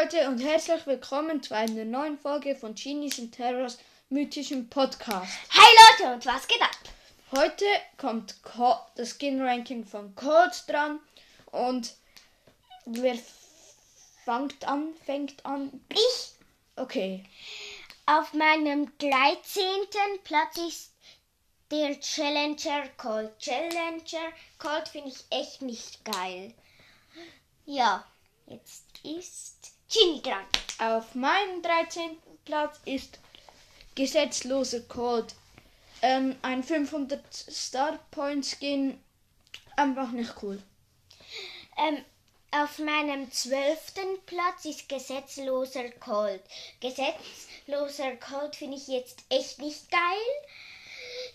Leute und herzlich willkommen zu einer neuen Folge von Genies and Terrors mythischen Podcast. Hey Leute und was geht ab? Heute kommt das Skin Ranking von Cold dran und wer fängt an? Fängt an? Ich. Okay. Auf meinem 13. Platz ist der Challenger Cold. Challenger Cold finde ich echt nicht geil. Ja, jetzt ist Ginny dran. Auf meinem 13. Platz ist gesetzloser Cold. Ähm, ein 500 Star Point Skin. Einfach nicht cool. Ähm, auf meinem zwölften Platz ist gesetzloser Cold. Gesetzloser Cold finde ich jetzt echt nicht geil.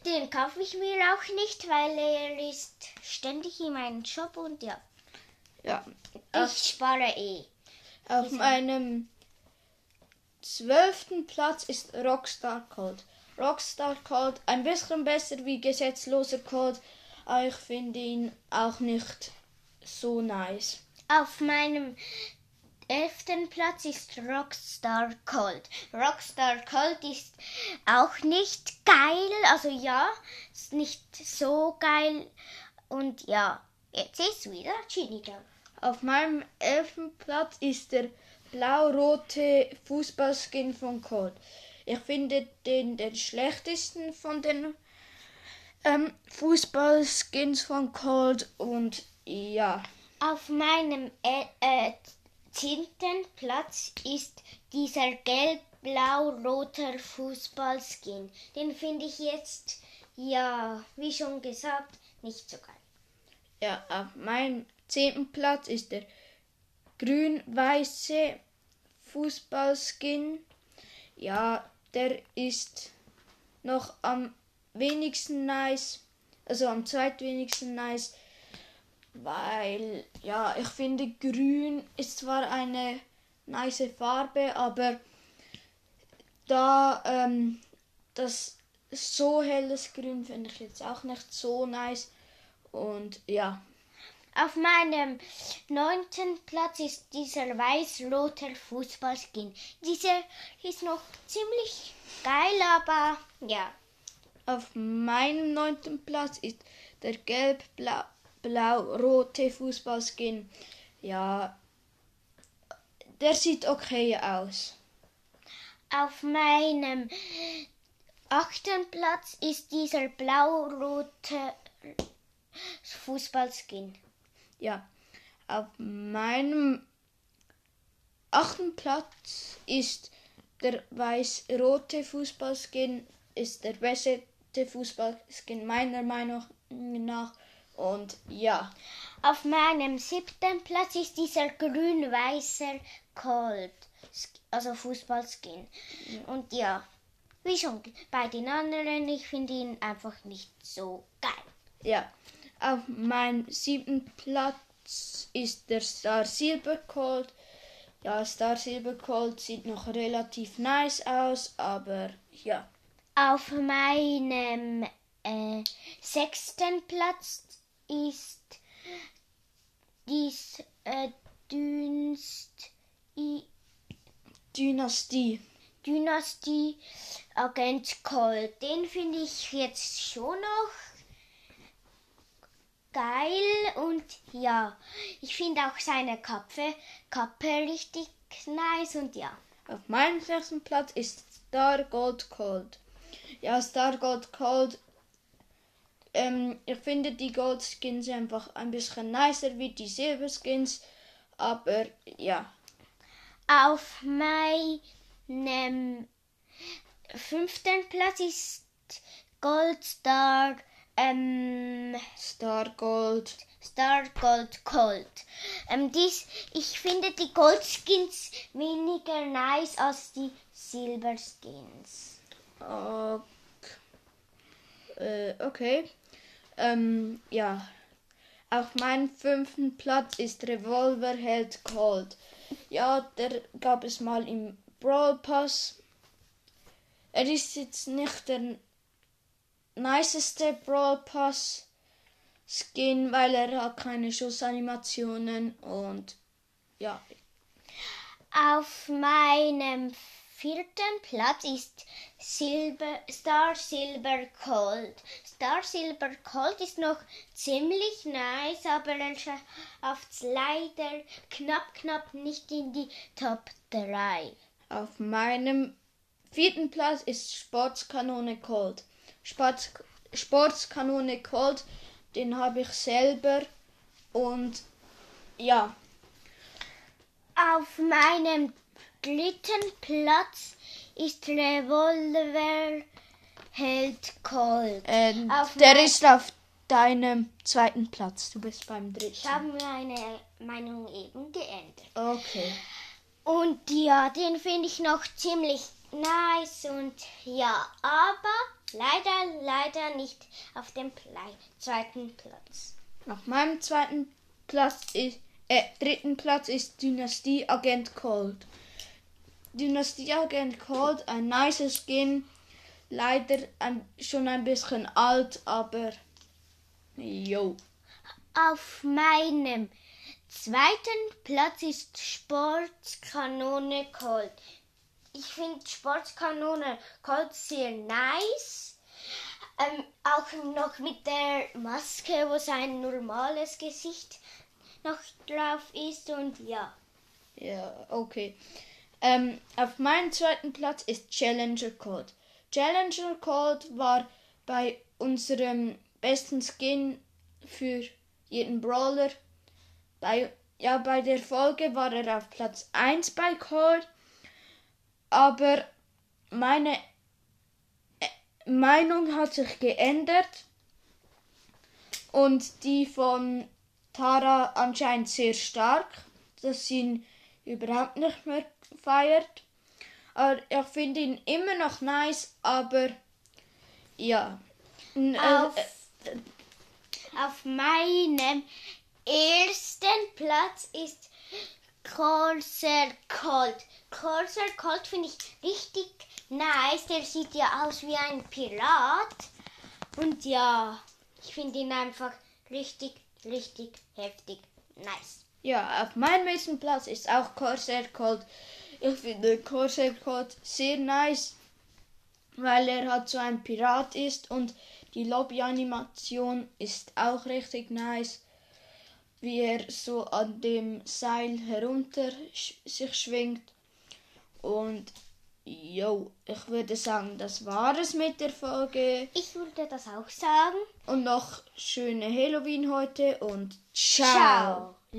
Den kaufe ich mir auch nicht, weil er ist ständig in meinem Shop und ja. Ja. Ich spare eh. Auf meinem zwölften Platz ist Rockstar Cold. Rockstar Cold ein bisschen besser wie gesetzloser Cold, aber ich finde ihn auch nicht so nice. Auf meinem elften Platz ist Rockstar Cold. Rockstar Cold ist auch nicht geil, also ja, ist nicht so geil und ja, jetzt ist wieder Genie dran. Auf meinem elften Platz ist der blau-rote Fußballskin von Cold. Ich finde den den schlechtesten von den ähm, Fußballskins von Cold und ja. Auf meinem äh, äh, zehnten Platz ist dieser gelb-blau-roter Fußballskin. Den finde ich jetzt, ja, wie schon gesagt, nicht so geil. Ja, auf meinem zehnten Platz ist der grün-weiße Fußballskin. Ja, der ist noch am wenigsten nice, also am zweitwenigsten nice, weil ja, ich finde grün ist zwar eine nice Farbe, aber da ähm, das so helles Grün finde ich jetzt auch nicht so nice und ja. Auf meinem neunten Platz ist dieser weiß-rote Fußballskin. Dieser ist noch ziemlich geil, aber ja. Auf meinem neunten Platz ist der gelb-blau-rote Fußballskin. Ja, der sieht okay aus. Auf meinem achten Platz ist dieser blau-rote Fußballskin. Ja, auf meinem achten Platz ist der weiß-rote Fußballskin, ist der beste Fußballskin meiner Meinung nach. Und ja. Auf meinem siebten Platz ist dieser grün-weiße Cold, also Fußballskin. Ja. Und ja, wie schon bei den anderen, ich finde ihn einfach nicht so geil. Ja, auf meinem siebten Platz ist der Star Silver Cold. Ja, Star Silver Cold sieht noch relativ nice aus, aber ja. Auf meinem äh, sechsten Platz ist dies äh, Dünst, I, Dynastie. Dynastie Agent Cold. Den finde ich jetzt schon noch geil und ja, ich finde auch seine Kappe, Kappe richtig nice und ja. Auf meinem sechsten Platz ist Star Gold Cold. Ja, Star Gold Cold. Ähm, ich finde die Gold Skins einfach ein bisschen nicer wie die Silber Skins, aber ja. Auf meinem fünften Platz ist Gold Star ähm, Star Gold. Star Gold Cold. Ähm, dies, ich finde die Goldskins weniger nice als die Silberskins. Okay. Äh, okay. Ähm, ja. Auf meinem fünften Platz ist Revolver Held Cold. Ja, der gab es mal im Brawl Pass. Er ist jetzt nicht der niceste Brawl Pass Skin, weil er hat keine Schussanimationen und ja. Auf meinem vierten Platz ist Silber, Star Silver Cold. Star Silver Cold ist noch ziemlich nice, aber er schafft es leider knapp, knapp nicht in die Top 3. Auf meinem vierten Platz ist Sportskanone Cold. Sports, Sportskanone Cold, den habe ich selber und ja. Auf meinem dritten Platz ist Revolver Held Cold. Ähm, der ist auf deinem zweiten Platz. Du bist beim Ich dritten. habe meine Meinung eben geändert. Okay. Und ja, den finde ich noch ziemlich nice und ja, aber leider, leider nicht auf dem Plei- zweiten Platz. Auf meinem zweiten Platz ist, äh, dritten Platz ist Dynastie Agent Cold. Dynastie Agent Cold, ein nices Skin. Leider ein, schon ein bisschen alt, aber jo. Auf meinem zweiten Platz ist Sportskanone Colt. Ich finde Sportskanone Colt sehr nice. Ähm, auch noch mit der Maske, wo sein normales Gesicht noch drauf ist und ja. Ja, okay. Ähm, auf meinem zweiten Platz ist Challenger Cold. Challenger Cold war bei unserem besten Skin für jeden Brawler. Bei, ja, bei der Folge war er auf Platz 1 bei Cold. Aber meine äh, Meinung hat sich geändert. Und die von Tara anscheinend sehr stark, dass sie ihn überhaupt nicht mehr feiert. Aber ich finde ihn immer noch nice, aber ja. Äh, Auf, äh, auf meinem ersten Platz ist Corsair Colt. Corsair Colt finde ich richtig nice. Der sieht ja aus wie ein Pirat. Und ja, ich finde ihn einfach richtig, richtig heftig nice. Ja, auf meinem nächsten Platz ist auch Corsair Cold. Ich finde Corsair Cold sehr nice, weil er halt so ein Pirat ist und die Lobby-Animation ist auch richtig nice, wie er so an dem Seil herunter sch sich schwingt. Und jo, ich würde sagen, das war es mit der Folge. Ich würde das auch sagen. Und noch schöne Halloween heute und ciao. Ciao.